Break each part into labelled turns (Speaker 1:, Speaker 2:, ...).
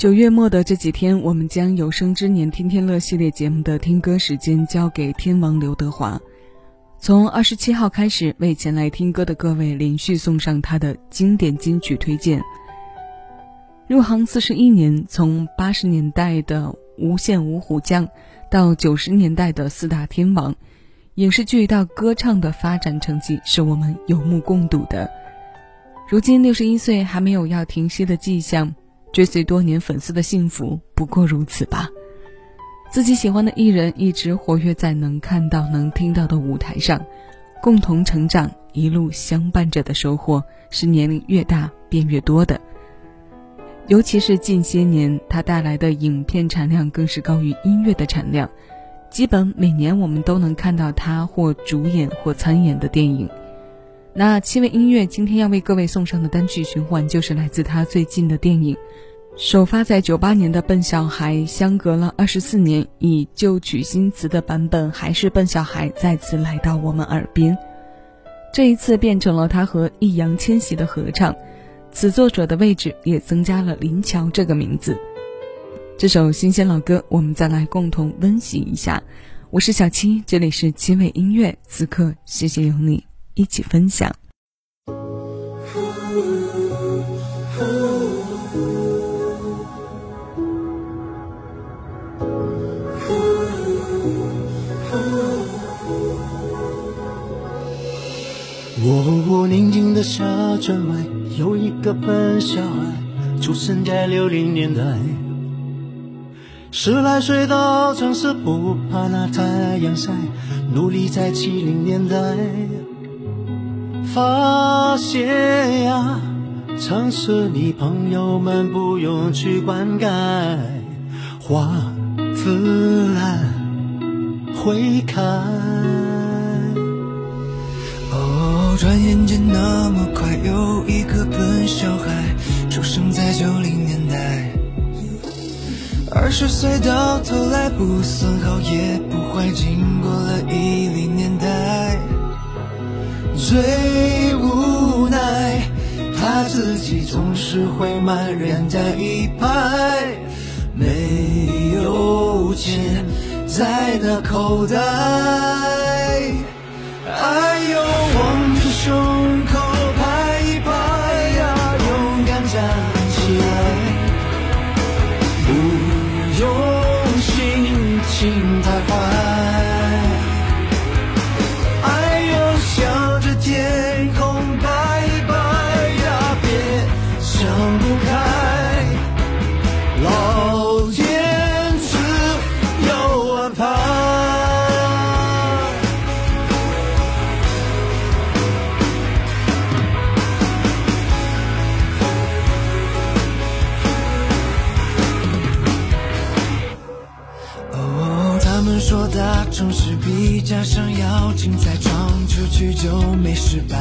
Speaker 1: 九月末的这几天，我们将有生之年天天乐系列节目的听歌时间交给天王刘德华。从二十七号开始，为前来听歌的各位连续送上他的经典金曲推荐。入行四十一年，从八十年代的无线五虎将，到九十年代的四大天王，影视剧到歌唱的发展成绩是我们有目共睹的。如今六十一岁，还没有要停息的迹象。追随多年粉丝的幸福不过如此吧。自己喜欢的艺人一直活跃在能看到、能听到的舞台上，共同成长，一路相伴着的收获是年龄越大便越多的。尤其是近些年，他带来的影片产量更是高于音乐的产量，基本每年我们都能看到他或主演或参演的电影。那七位音乐今天要为各位送上的单曲循环，就是来自他最近的电影。首发在九八年的《笨小孩》，相隔了二十四年，以旧曲新词的版本还是《笨小孩》再次来到我们耳边。这一次变成了他和易烊千玺的合唱，此作者的位置也增加了林乔这个名字。这首新鲜老歌，我们再来共同温习一下。我是小七，这里是七味音乐，此刻谢谢有你。一起分享。
Speaker 2: 我宁静的小镇外，有一个笨小孩，出生在六零年代。十来岁到城市，不怕那太阳晒，努力在七零年代。发现呀，城市里朋友们不用去灌溉，花自然会开。哦，转眼间那么快，有一个笨小孩出生在九零年代。二十岁到头来不算好也不坏，经过了一。最无奈，他自己总是会埋怨在一排，没有钱在那口袋。哎呦，望着胸口拍一拍呀，勇敢站起来，不总是比家乡要精彩，闯出去就没失败。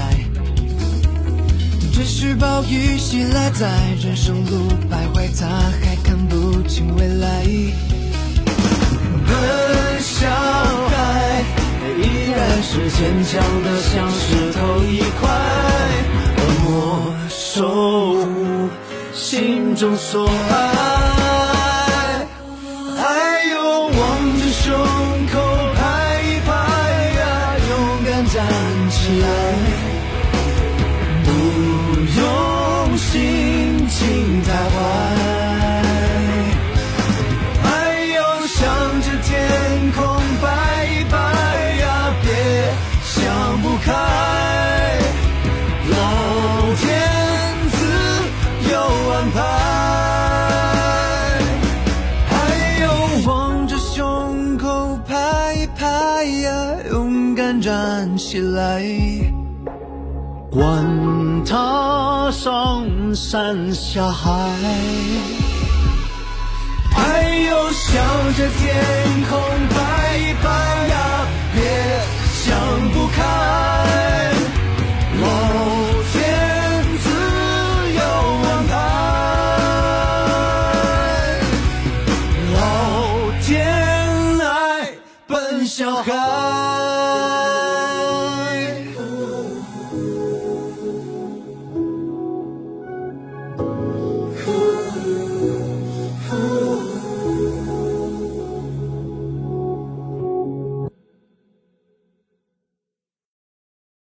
Speaker 2: 只是暴雨袭来，在人生路徘徊，他还看不清未来。笨小孩依然是坚强的像石头一块，默守护心中所爱。站起来，不用心情太坏，还要向着天空拜一拜呀，别想不开，老天自有安排，还有望着胸口拍一拍呀。站起来！管他上山下海，哎呦，向着天空拜一拜呀，别想不开，老天自有安排，老天爱笨小孩。